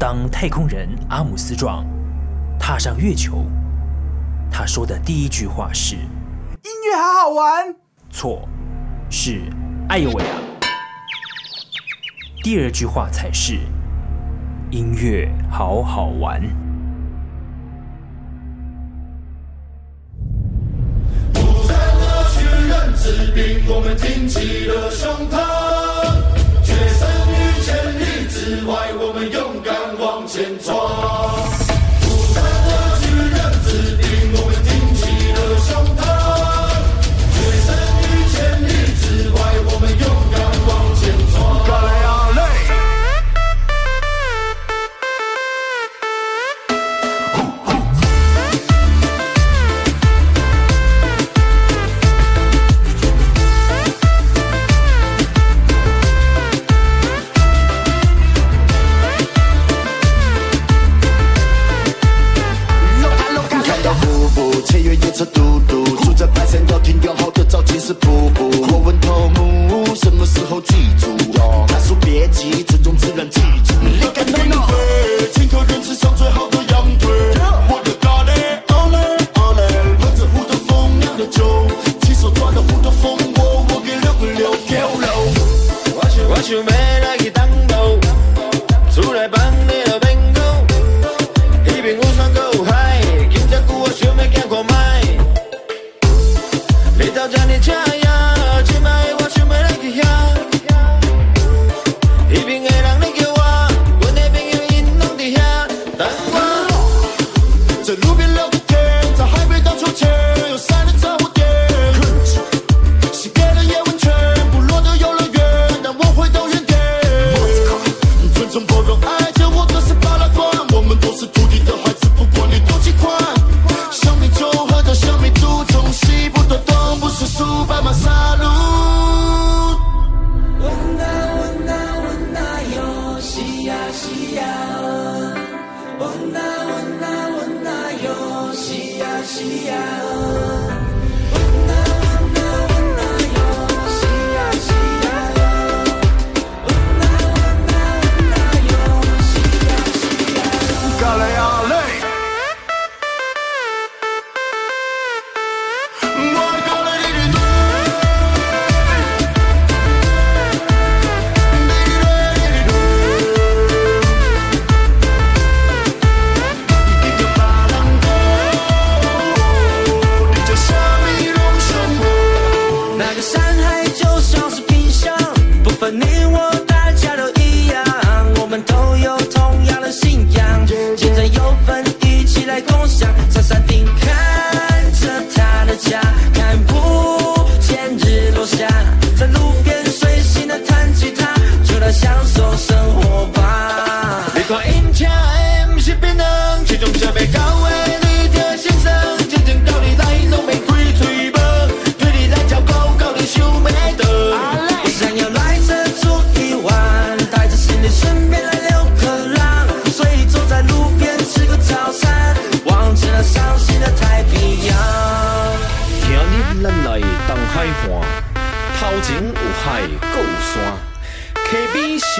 当太空人阿姆斯壮踏上月球，他说的第一句话是：“音乐好好玩。”错，是“哎呦喂啊”。第二句话才是：“音乐好好玩。”我们挺起了胸膛，急，心中自然气。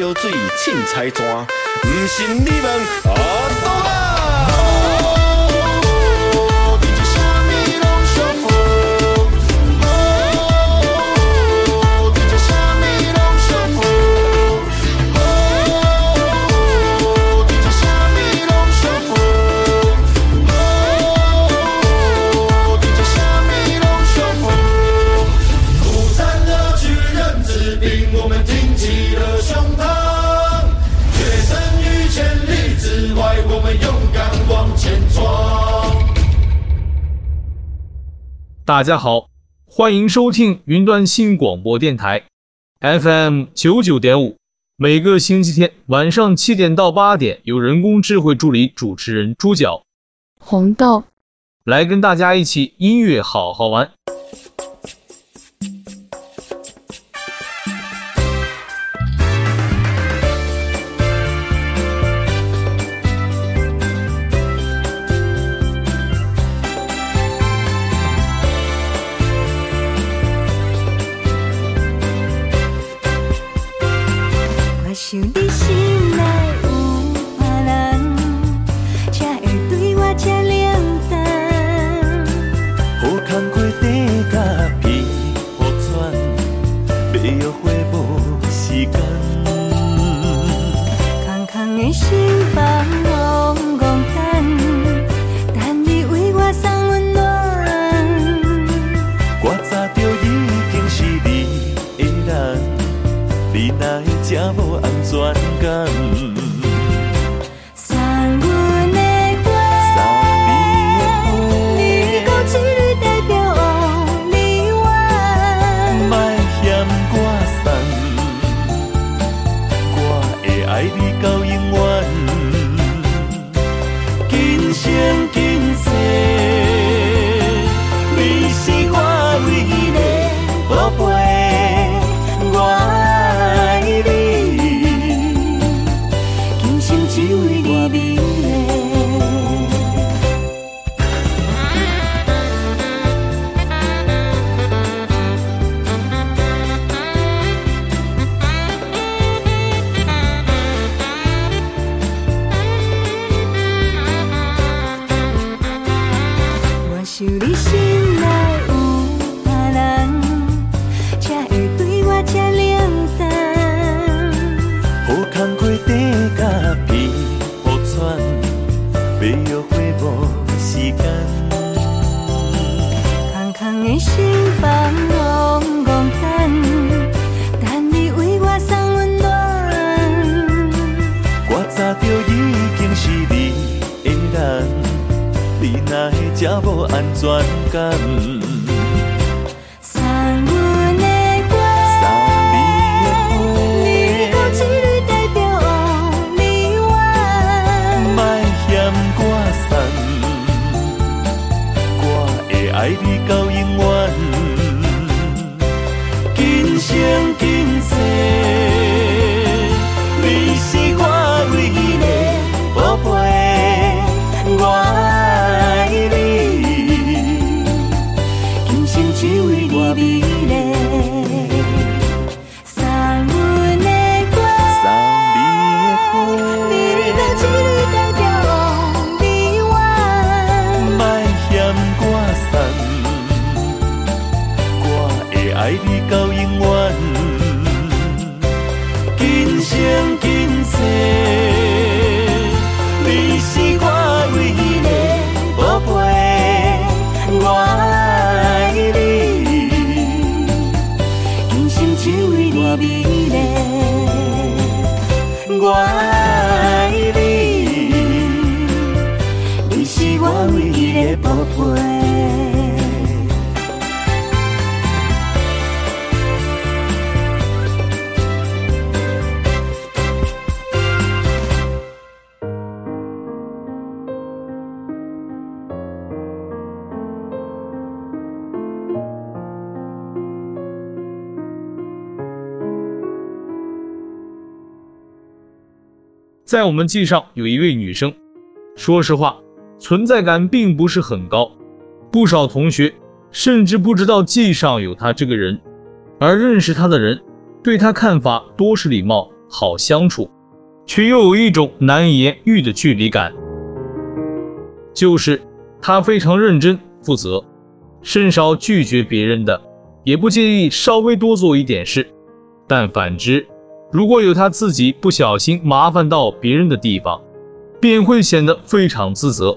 烧水凊彩纸，不信你问阿东啊！大家好，欢迎收听云端新广播电台 FM 九九点五。每个星期天晚上七点到八点，有人工智慧助理主持人猪脚、红豆来跟大家一起音乐好好玩。爱你到永远今生今在我们系上有一位女生，说实话，存在感并不是很高，不少同学甚至不知道系上有她这个人，而认识她的人对她看法多是礼貌、好相处，却又有一种难以言喻的距离感。就是她非常认真负责，甚少拒绝别人的，也不介意稍微多做一点事，但反之。如果有他自己不小心麻烦到别人的地方，便会显得非常自责，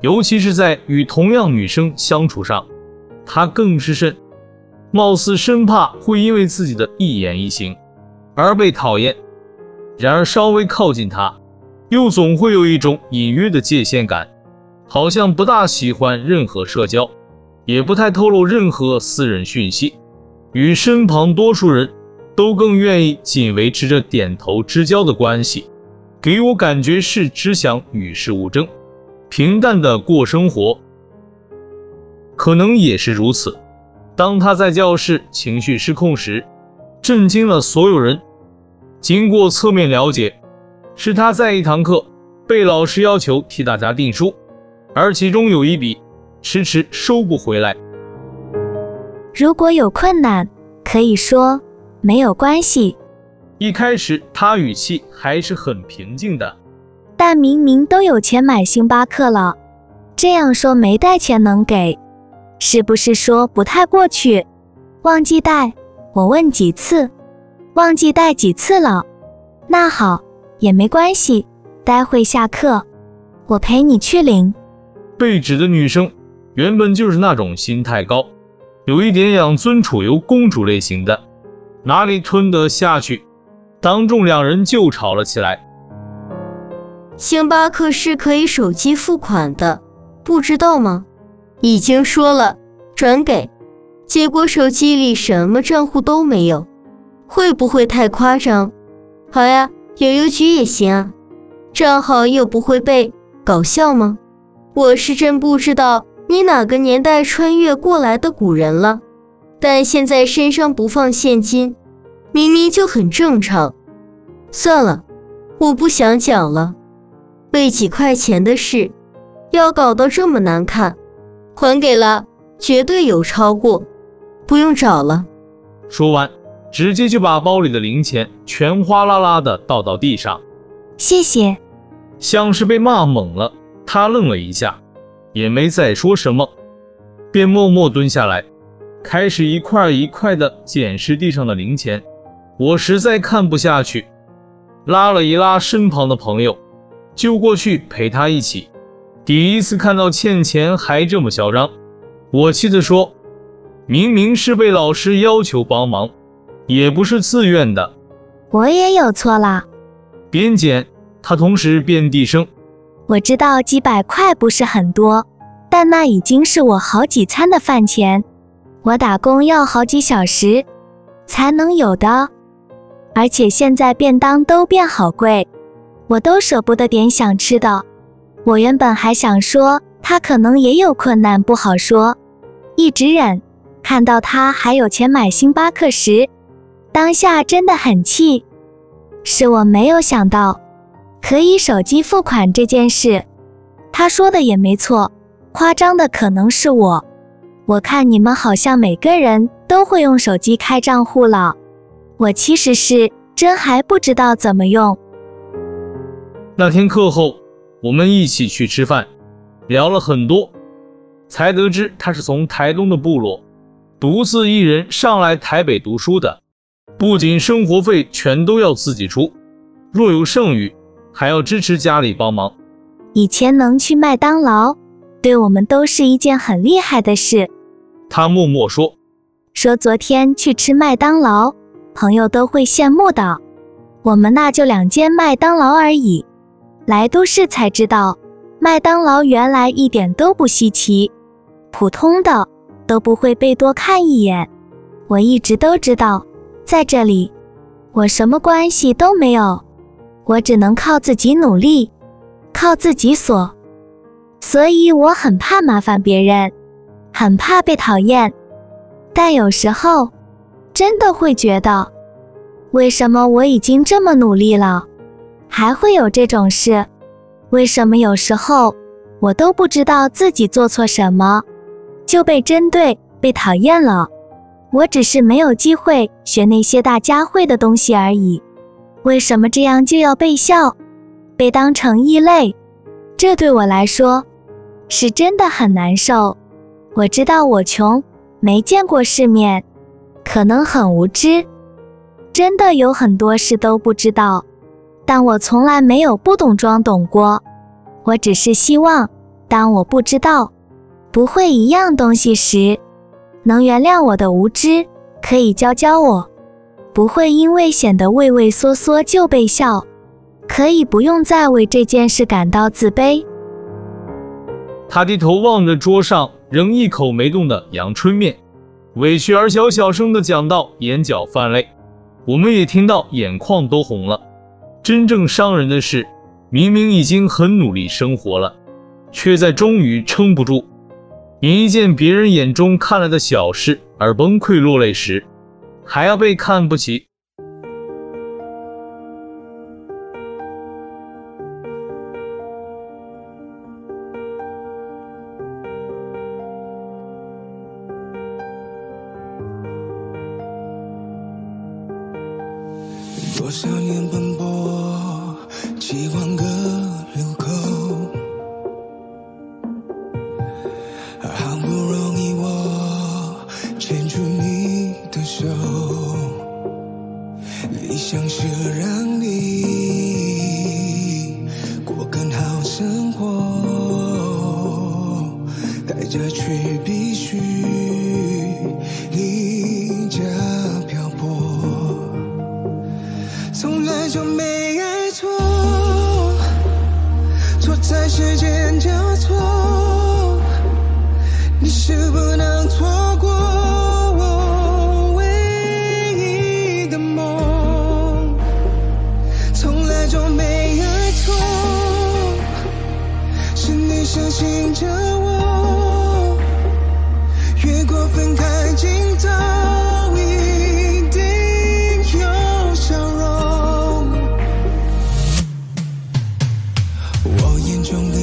尤其是在与同样女生相处上，他更是甚，貌似生怕会因为自己的一言一行而被讨厌。然而稍微靠近他，又总会有一种隐约的界限感，好像不大喜欢任何社交，也不太透露任何私人讯息，与身旁多数人。都更愿意仅维持着点头之交的关系，给我感觉是只想与世无争，平淡的过生活。可能也是如此，当他在教室情绪失控时，震惊了所有人。经过侧面了解，是他在一堂课被老师要求替大家订书，而其中有一笔迟迟收不回来。如果有困难，可以说。没有关系。一开始他语气还是很平静的，但明明都有钱买星巴克了，这样说没带钱能给，是不是说不太过去？忘记带，我问几次，忘记带几次了？那好，也没关系，待会下课我陪你去领。被指的女生原本就是那种心太高，有一点养尊处优公主类型的。哪里吞得下去？当众两人就吵了起来。星巴克是可以手机付款的，不知道吗？已经说了转给，结果手机里什么账户都没有，会不会太夸张？好呀，有邮局也行啊，账号又不会被，搞笑吗？我是真不知道你哪个年代穿越过来的古人了，但现在身上不放现金，明明就很正常。算了，我不想讲了。为几块钱的事，要搞得这么难看，还给了，绝对有超过，不用找了。说完，直接就把包里的零钱全哗啦啦的倒到地上。谢谢。像是被骂懵了，他愣了一下，也没再说什么，便默默蹲下来，开始一块一块的捡拾地上的零钱。我实在看不下去，拉了一拉身旁的朋友，就过去陪他一起。第一次看到欠钱还这么嚣张，我气得说：“明明是被老师要求帮忙，也不是自愿的。”我也有错啦。边捡，他同时边低声：“我知道几百块不是很多，但那已经是我好几餐的饭钱。我打工要好几小时才能有的，而且现在便当都变好贵，我都舍不得点想吃的。我原本还想说他可能也有困难，不好说，一直忍。看到他还有钱买星巴克时，当下真的很气。是我没有想到。”可以手机付款这件事，他说的也没错，夸张的可能是我。我看你们好像每个人都会用手机开账户了，我其实是真还不知道怎么用。那天课后，我们一起去吃饭，聊了很多，才得知他是从台东的部落独自一人上来台北读书的，不仅生活费全都要自己出，若有剩余，还要支持家里帮忙。以前能去麦当劳，对我们都是一件很厉害的事。他默默说：“说昨天去吃麦当劳，朋友都会羡慕的。我们那就两间麦当劳而已。来都市才知道，麦当劳原来一点都不稀奇，普通的都不会被多看一眼。我一直都知道，在这里，我什么关系都没有。”我只能靠自己努力，靠自己锁，所以我很怕麻烦别人，很怕被讨厌。但有时候，真的会觉得，为什么我已经这么努力了，还会有这种事？为什么有时候我都不知道自己做错什么，就被针对、被讨厌了？我只是没有机会学那些大家会的东西而已。为什么这样就要被笑，被当成异类？这对我来说是真的很难受。我知道我穷，没见过世面，可能很无知，真的有很多事都不知道。但我从来没有不懂装懂过。我只是希望，当我不知道不会一样东西时，能原谅我的无知，可以教教我。不会因为显得畏畏缩缩就被笑，可以不用再为这件事感到自卑。他低头望着桌上仍一口没动的阳春面，委屈而小小声的讲到，眼角泛泪。我们也听到眼眶都红了。真正伤人的是，明明已经很努力生活了，却在终于撑不住，因一件别人眼中看来的小事而崩溃落泪时。还要被看不起。我眼中的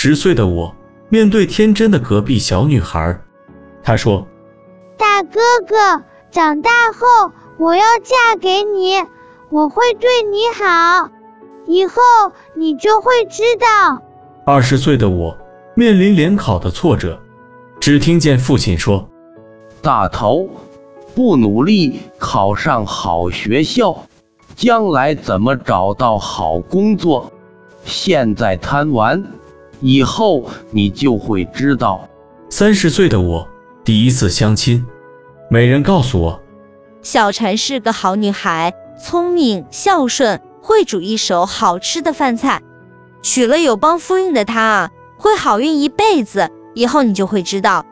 十岁的我面对天真的隔壁小女孩，她说大哥哥，长大后我要嫁给你，我会对你好，以后你就会知道。：“二十岁的我面临联考的挫折，只听见父亲说。”大头，不努力考上好学校，将来怎么找到好工作？现在贪玩，以后你就会知道。三十岁的我第一次相亲，媒人告诉我，小婵是个好女孩，聪明、孝顺，会煮一手好吃的饭菜。娶了有帮夫运的她啊，会好运一辈子。以后你就会知道。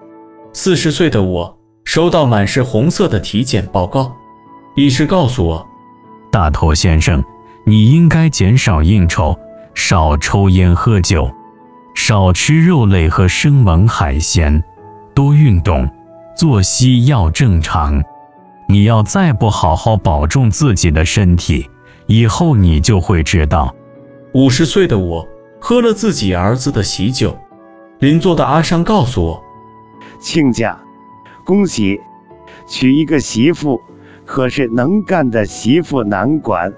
四十岁的我收到满是红色的体检报告，医师告诉我，大头先生，你应该减少应酬，少抽烟喝酒，少吃肉类和生猛海鲜，多运动，作息要正常。你要再不好好保重自己的身体，以后你就会知道。五十岁的我喝了自己儿子的喜酒，邻座的阿商告诉我，亲家，恭喜，娶一个媳妇，可是能干的媳妇难管，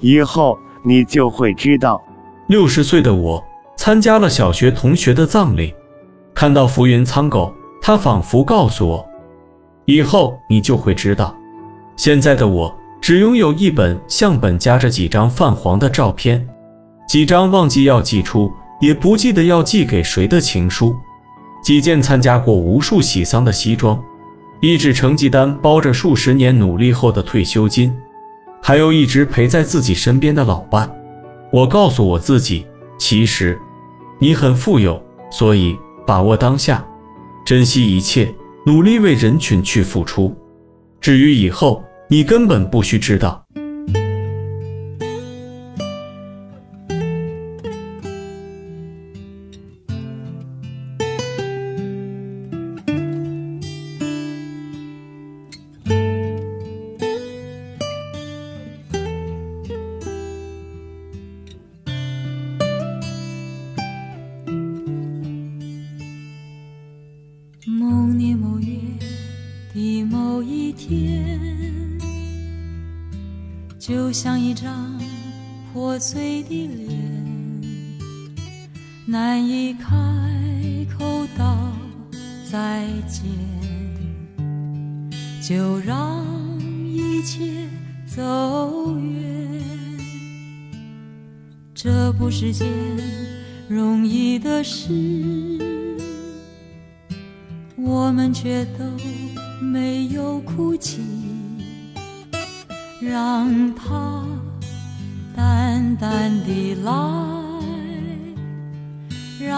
以后你就会知道。六十岁的我参加了小学同学的葬礼，看到浮云苍狗，他仿佛告诉我，以后你就会知道。现在的我只拥有一本相本，夹着几张泛黄的照片，几张忘记要寄出，也不记得要寄给谁的情书，几件参加过无数喜丧的西装，一纸成绩单包着数十年努力后的退休金，还有一直陪在自己身边的老伴。我告诉我自己，其实你很富有，所以把握当下，珍惜一切，努力为人群去付出。至于以后，你根本不需知道。开口道再见，就让一切走远。这不是件容易的事。我们却都没有哭泣，让它淡淡地老，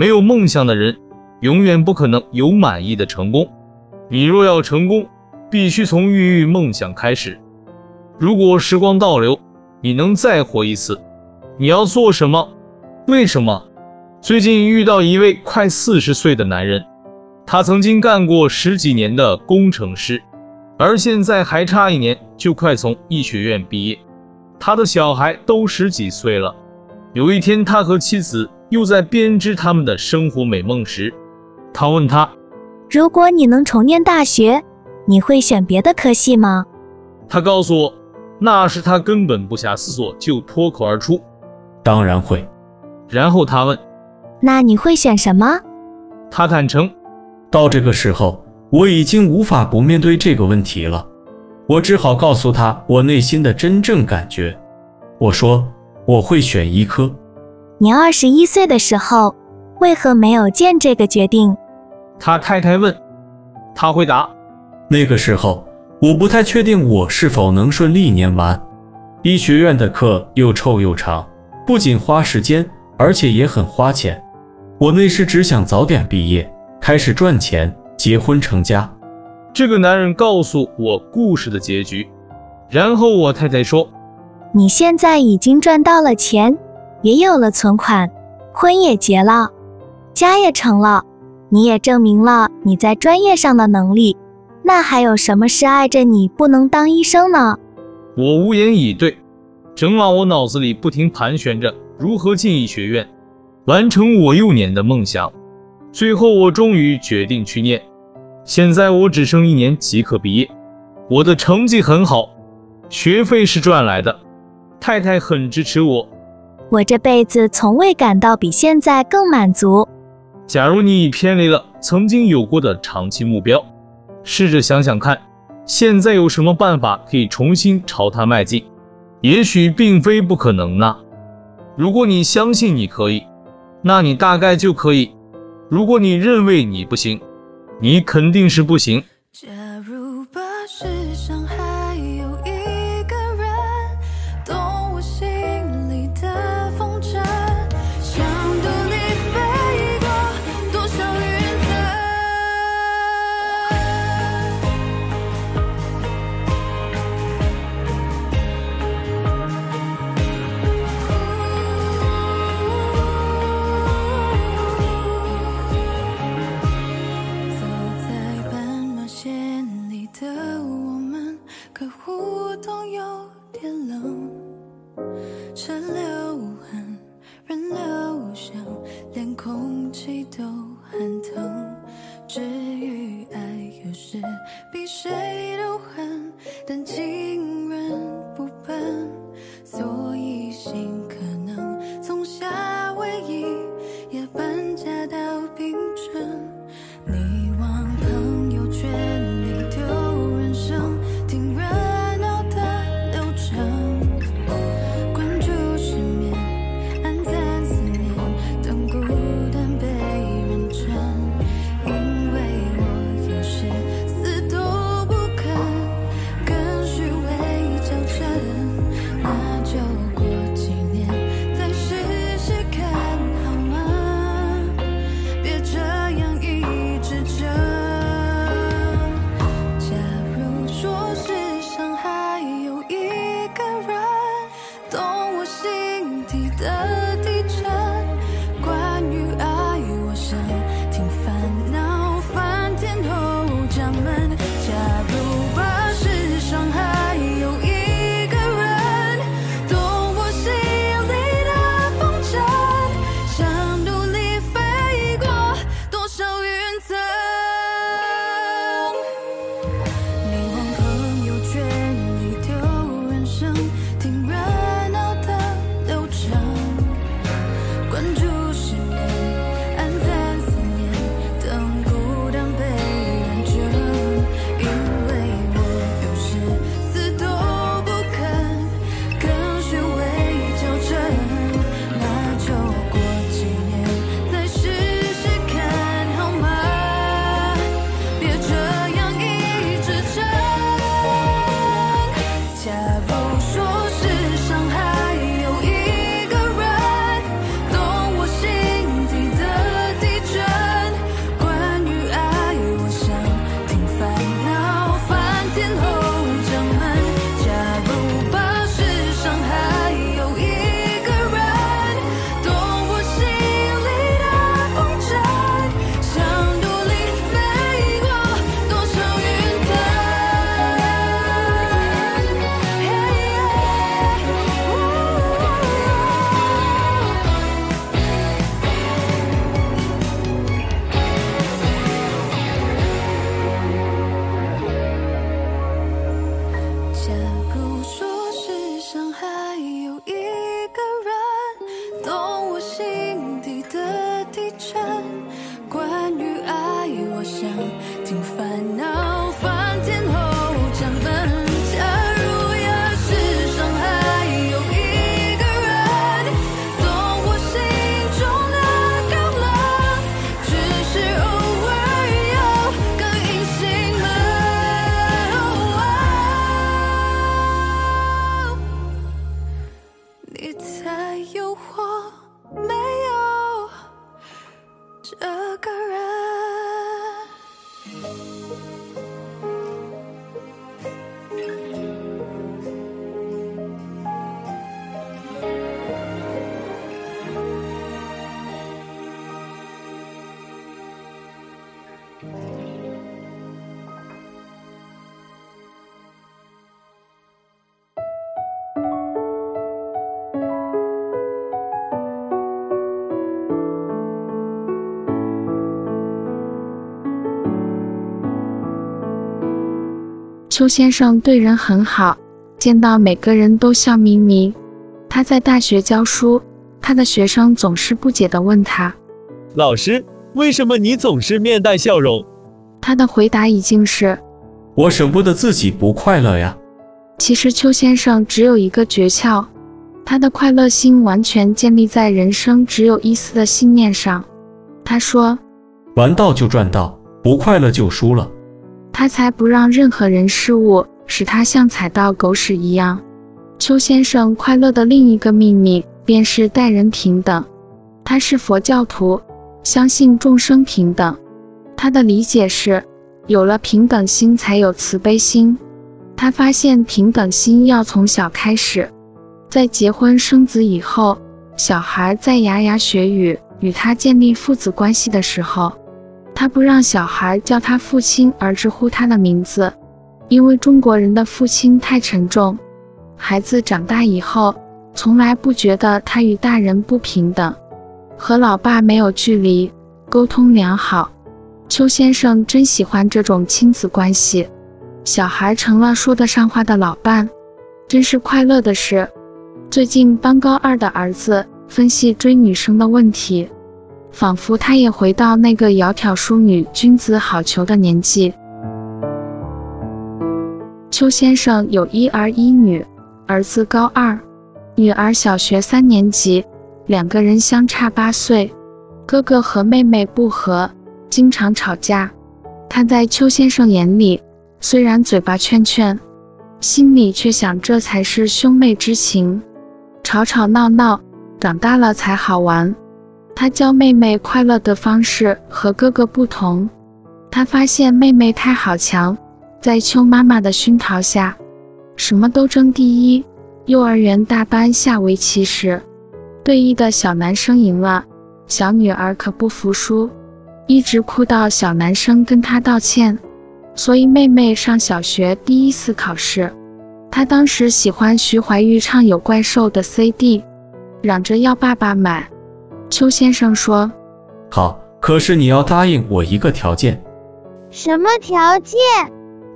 没有梦想的人，永远不可能有满意的成功。你若要成功，必须从孕育梦想开始。如果时光倒流，你能再活一次，你要做什么？为什么？最近遇到一位快四十岁的男人，他曾经干过十几年的工程师，而现在还差一年就快从医学院毕业，他的小孩都十几岁了。有一天，他和妻子又在编织他们的生活美梦时，他问他：“如果你能重念大学，你会选别的科系吗？”他告诉我，那时他根本不假思索就脱口而出：“当然会。”然后他问：“那你会选什么？”他坦诚：“到这个时候，我已经无法不面对这个问题了。我只好告诉他我内心的真正感觉。我说。”我会选医科。你二十一岁的时候，为何没有见这个决定？他太太问。他回答：那个时候，我不太确定我是否能顺利念完。医学院的课又臭又长，不仅花时间，而且也很花钱。我那时只想早点毕业，开始赚钱，结婚成家。这个男人告诉我故事的结局，然后我太太说。你现在已经赚到了钱，也有了存款，婚也结了，家也成了，你也证明了你在专业上的能力，那还有什么是碍着你不能当医生呢？我无言以对。整晚我脑子里不停盘旋着如何进医学院，完成我幼年的梦想。最后我终于决定去念。现在我只剩一年即可毕业，我的成绩很好，学费是赚来的。太太很支持我，我这辈子从未感到比现在更满足。假如你已偏离了曾经有过的长期目标，试着想想看，现在有什么办法可以重新朝它迈进？也许并非不可能呢。如果你相信你可以，那你大概就可以；如果你认为你不行，你肯定是不行。邱先生对人很好，见到每个人都笑眯眯。他在大学教书，他的学生总是不解地问他：“老师，为什么你总是面带笑容？”他的回答已经是：“我舍不得自己不快乐呀。”其实邱先生只有一个诀窍，他的快乐心完全建立在人生只有一丝的信念上。他说：“玩到就赚到，不快乐就输了。”他才不让任何人事物使他像踩到狗屎一样。邱先生快乐的另一个秘密便是待人平等。他是佛教徒，相信众生平等。他的理解是，有了平等心才有慈悲心。他发现平等心要从小开始，在结婚生子以后，小孩在牙牙学语。与他建立父子关系的时候，他不让小孩叫他父亲而直呼他的名字，因为中国人的父亲太沉重。孩子长大以后，从来不觉得他与大人不平等，和老爸没有距离，沟通良好。邱先生真喜欢这种亲子关系，小孩成了说得上话的老伴，真是快乐的事。最近帮高二的儿子。分析追女生的问题，仿佛他也回到那个窈窕淑女，君子好逑的年纪。邱先生有一儿一女，儿子高二，女儿小学三年级，两个人相差八岁。哥哥和妹妹不和，经常吵架。他在邱先生眼里，虽然嘴巴劝劝，心里却想这才是兄妹之情，吵吵闹闹。长大了才好玩。他教妹妹快乐的方式和哥哥不同。他发现妹妹太好强，在邱妈妈的熏陶下，什么都争第一。幼儿园大班下围棋时，对弈的小男生赢了，小女儿可不服输，一直哭到小男生跟她道歉。所以妹妹上小学第一次考试，她当时喜欢徐怀钰唱《有怪兽》的 CD。嚷着要爸爸买，邱先生说：“好，可是你要答应我一个条件。”“什么条件？”“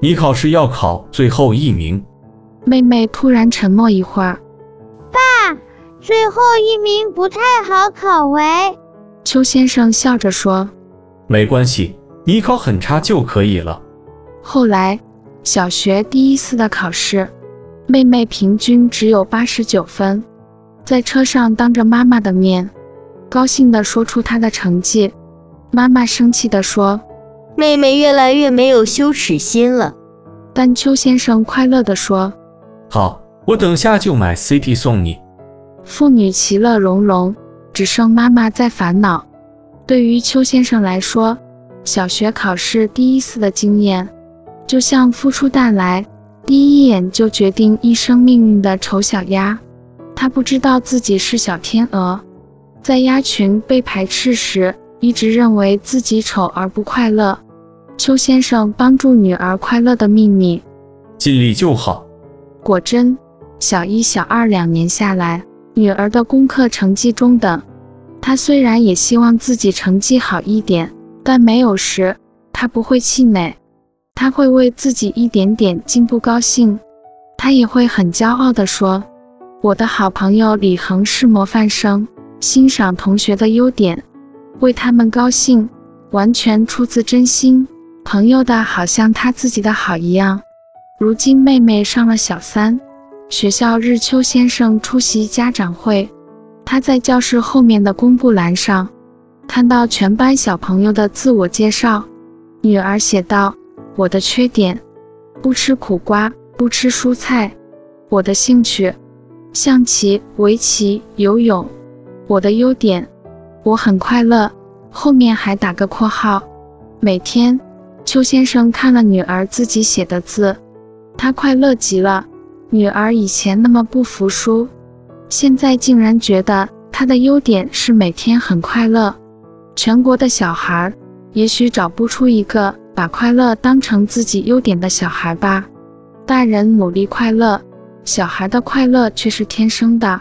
你考试要考最后一名。”妹妹突然沉默一会儿。“爸，最后一名不太好考喂。”邱先生笑着说：“没关系，你考很差就可以了。”后来，小学第一次的考试，妹妹平均只有八十九分。在车上当着妈妈的面，高兴地说出他的成绩，妈妈生气地说：“妹妹越来越没有羞耻心了。”但邱先生快乐地说：“好，我等下就买 CT 送你。”父女其乐融融，只剩妈妈在烦恼。对于邱先生来说，小学考试第一次的经验，就像孵出蛋来，第一眼就决定一生命运的丑小鸭。他不知道自己是小天鹅，在鸭群被排斥时，一直认为自己丑而不快乐。邱先生帮助女儿快乐的秘密，尽力就好。果真，小一、小二两年下来，女儿的功课成绩中等。她虽然也希望自己成绩好一点，但没有时，她不会气馁，她会为自己一点点进步高兴。她也会很骄傲地说。我的好朋友李恒是模范生，欣赏同学的优点，为他们高兴，完全出自真心。朋友的好像他自己的好一样。如今妹妹上了小三，学校日秋先生出席家长会，他在教室后面的公布栏上看到全班小朋友的自我介绍，女儿写道：“我的缺点，不吃苦瓜，不吃蔬菜。我的兴趣。”象棋、围棋、游泳，我的优点，我很快乐。后面还打个括号。每天，邱先生看了女儿自己写的字，他快乐极了。女儿以前那么不服输，现在竟然觉得她的优点是每天很快乐。全国的小孩，也许找不出一个把快乐当成自己优点的小孩吧。大人努力快乐。小孩的快乐却是天生的。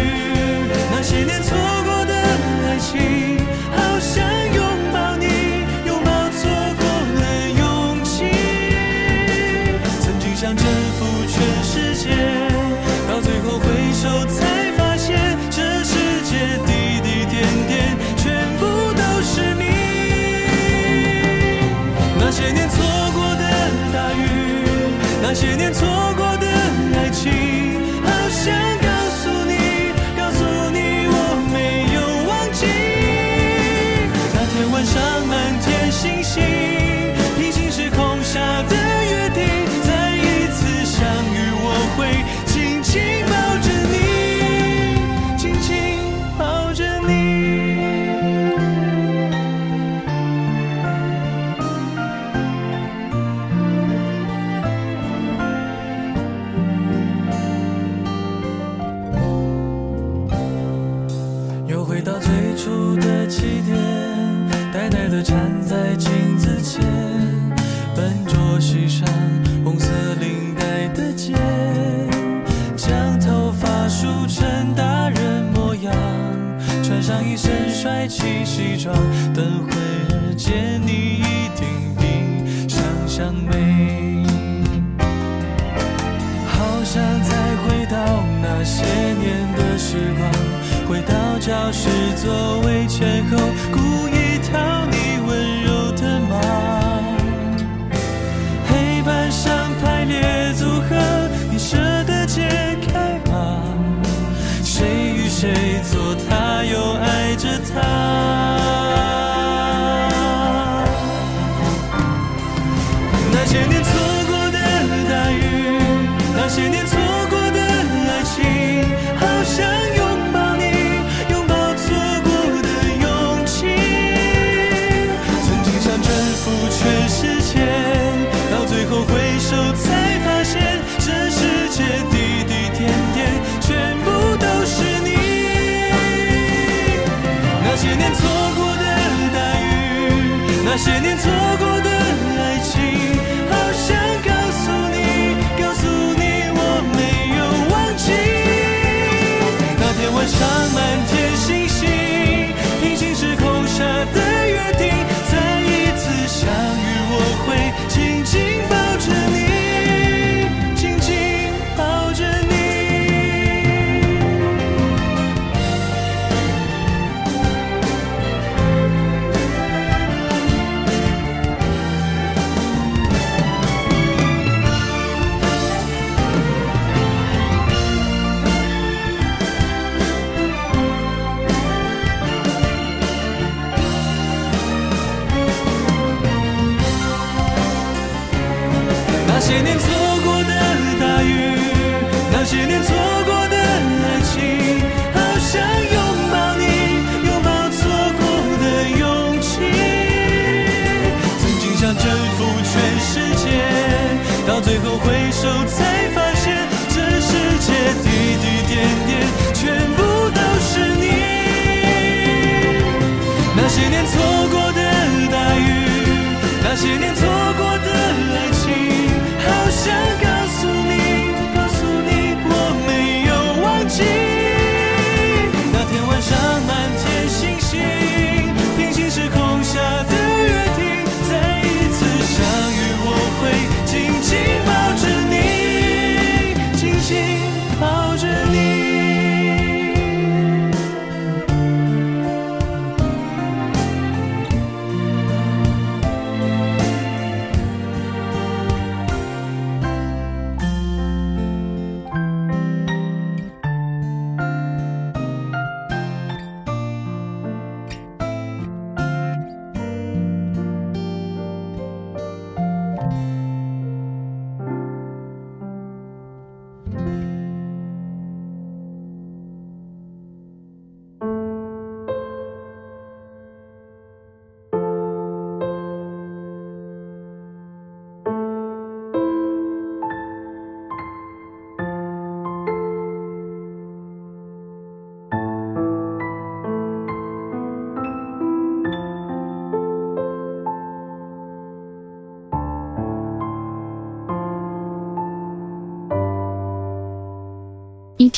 那些年。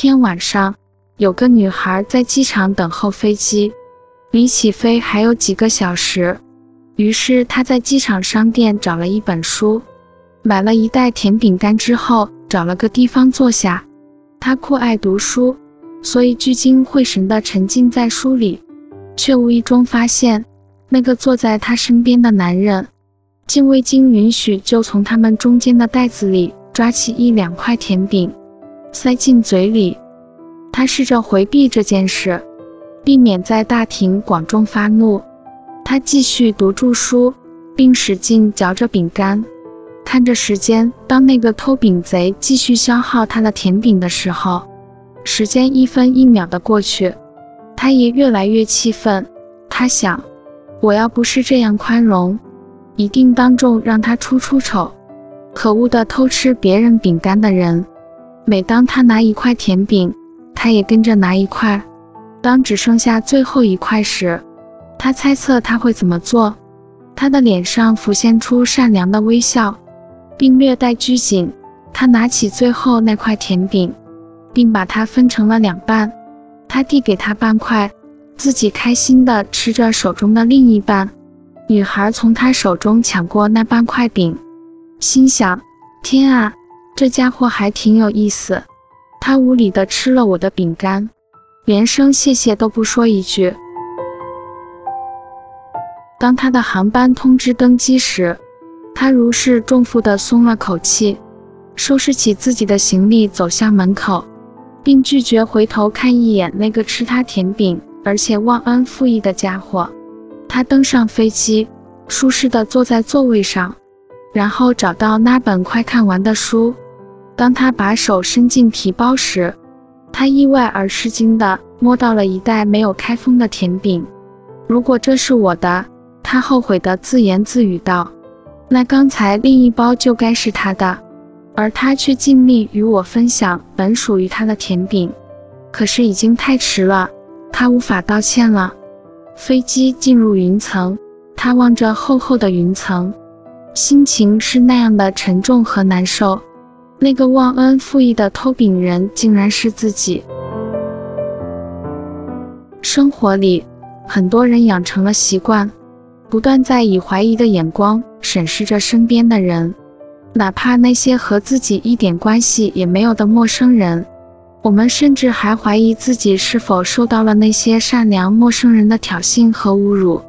天晚上，有个女孩在机场等候飞机，离起飞还有几个小时。于是她在机场商店找了一本书，买了一袋甜饼干之后，找了个地方坐下。她酷爱读书，所以聚精会神地沉浸在书里，却无意中发现，那个坐在她身边的男人，竟未经允许就从他们中间的袋子里抓起一两块甜饼，塞进嘴里。他试着回避这件事，避免在大庭广众发怒。他继续读著书，并使劲嚼着饼干。看着时间，当那个偷饼贼继续消耗他的甜饼的时候，时间一分一秒的过去，他也越来越气愤。他想，我要不是这样宽容，一定当众让他出出丑。可恶的偷吃别人饼干的人！每当他拿一块甜饼，他也跟着拿一块。当只剩下最后一块时，他猜测他会怎么做。他的脸上浮现出善良的微笑。并略带拘谨，他拿起最后那块甜饼，并把它分成了两半。他递给他半块，自己开心地吃着手中的另一半。女孩从他手中抢过那半块饼，心想：天啊，这家伙还挺有意思。他无礼地吃了我的饼干，连声谢谢都不说一句。当他的航班通知登机时，他如释重负地松了口气，收拾起自己的行李，走向门口，并拒绝回头看一眼那个吃他甜饼而且忘恩负义的家伙。他登上飞机，舒适地坐在座位上，然后找到那本快看完的书。当他把手伸进皮包时，他意外而吃惊地摸到了一袋没有开封的甜饼。如果这是我的，他后悔地自言自语道。那刚才另一包就该是他的，而他却尽力与我分享本属于他的甜饼。可是已经太迟了，他无法道歉了。飞机进入云层，他望着厚厚的云层，心情是那样的沉重和难受。那个忘恩负义的偷饼人竟然是自己。生活里，很多人养成了习惯。不断在以怀疑的眼光审视着身边的人，哪怕那些和自己一点关系也没有的陌生人。我们甚至还怀疑自己是否受到了那些善良陌生人的挑衅和侮辱。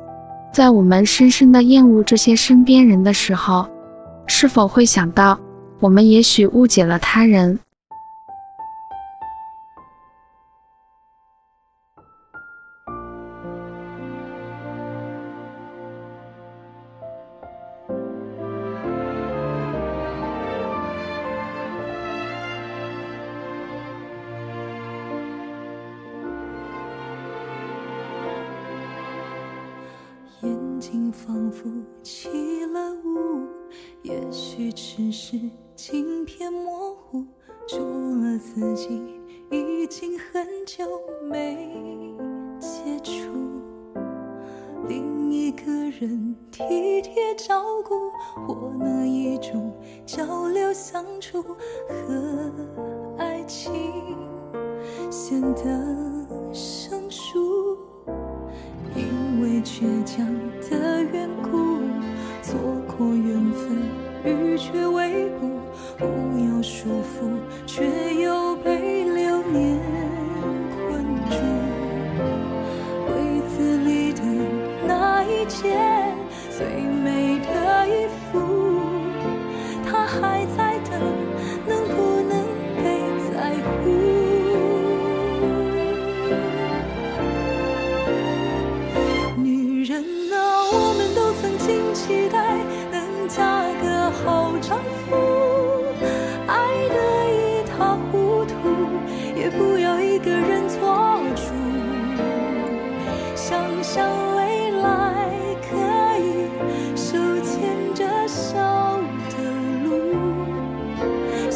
在我们深深的厌恶这些身边人的时候，是否会想到，我们也许误解了他人？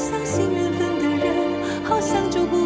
相信缘分的人好像就不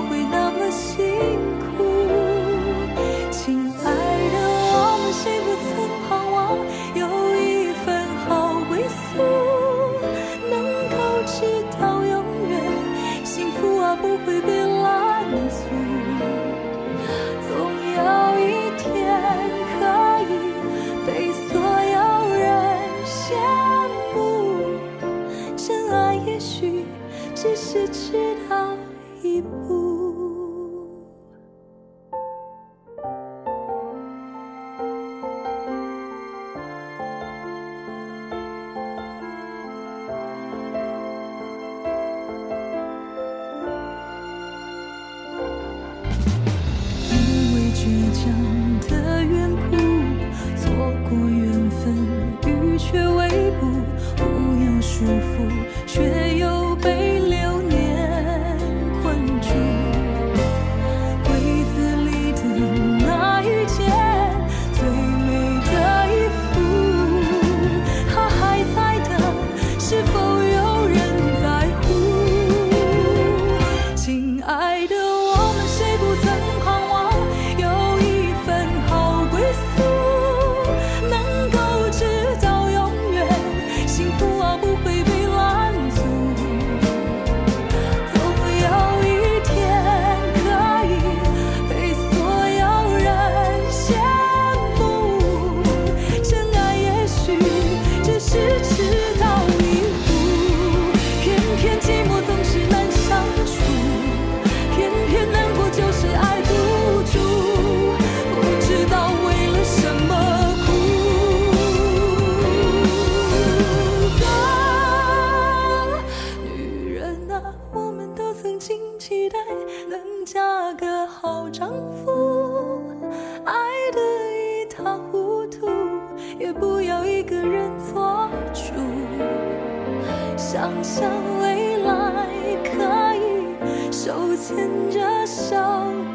牵着手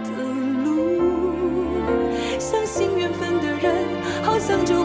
的路，相信缘分的人，好像就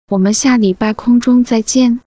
我们下礼拜空中再见。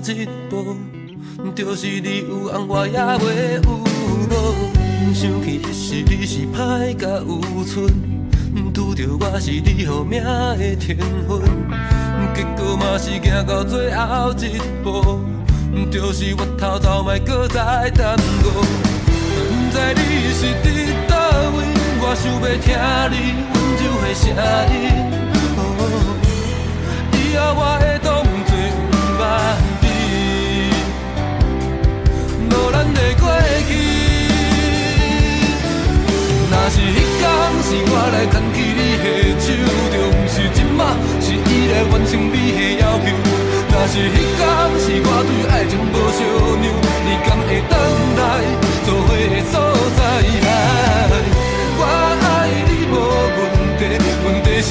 一步，就是你有翁我也袂有某。想起迄时你是歹甲有寸，拄着我是你予命的天份，结果嘛是行到最后一步，就是我偷走莫搁再耽误。不知你是伫倒位，我想要听你温柔的声音。以后我会当过去。若是迄天是我来牵起你的手，就不是今麦，是伊来完成你的要求。若是迄天是我对爱情无相让，你敢会等来做伙的所在？我爱你无问题，问题是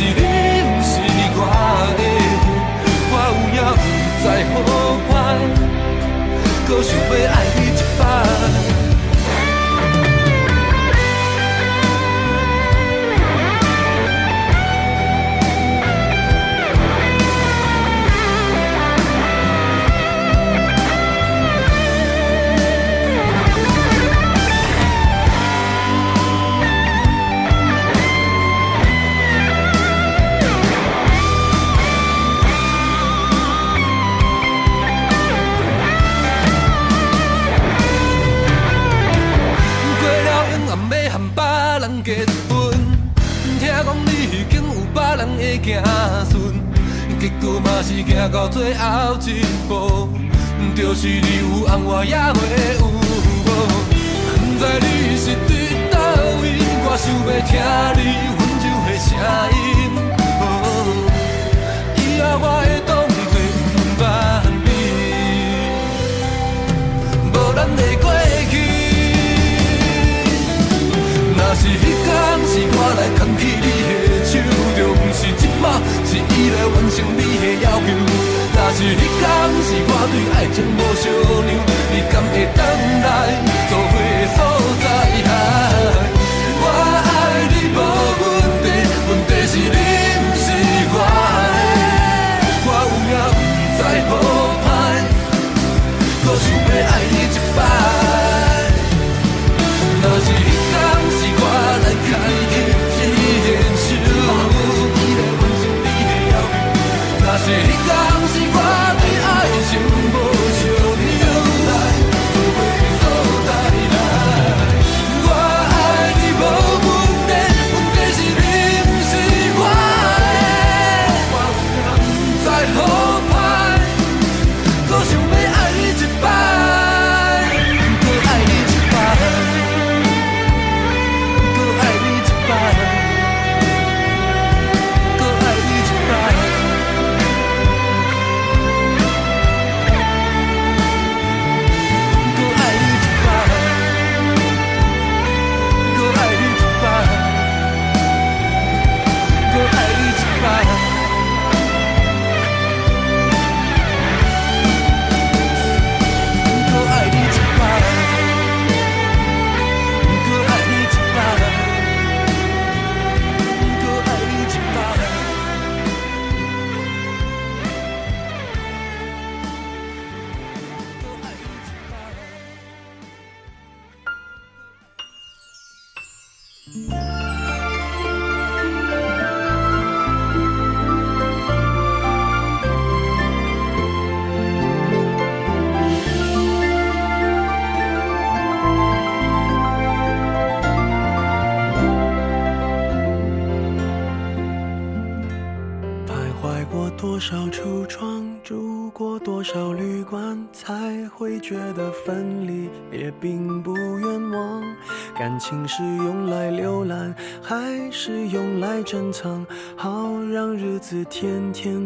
天天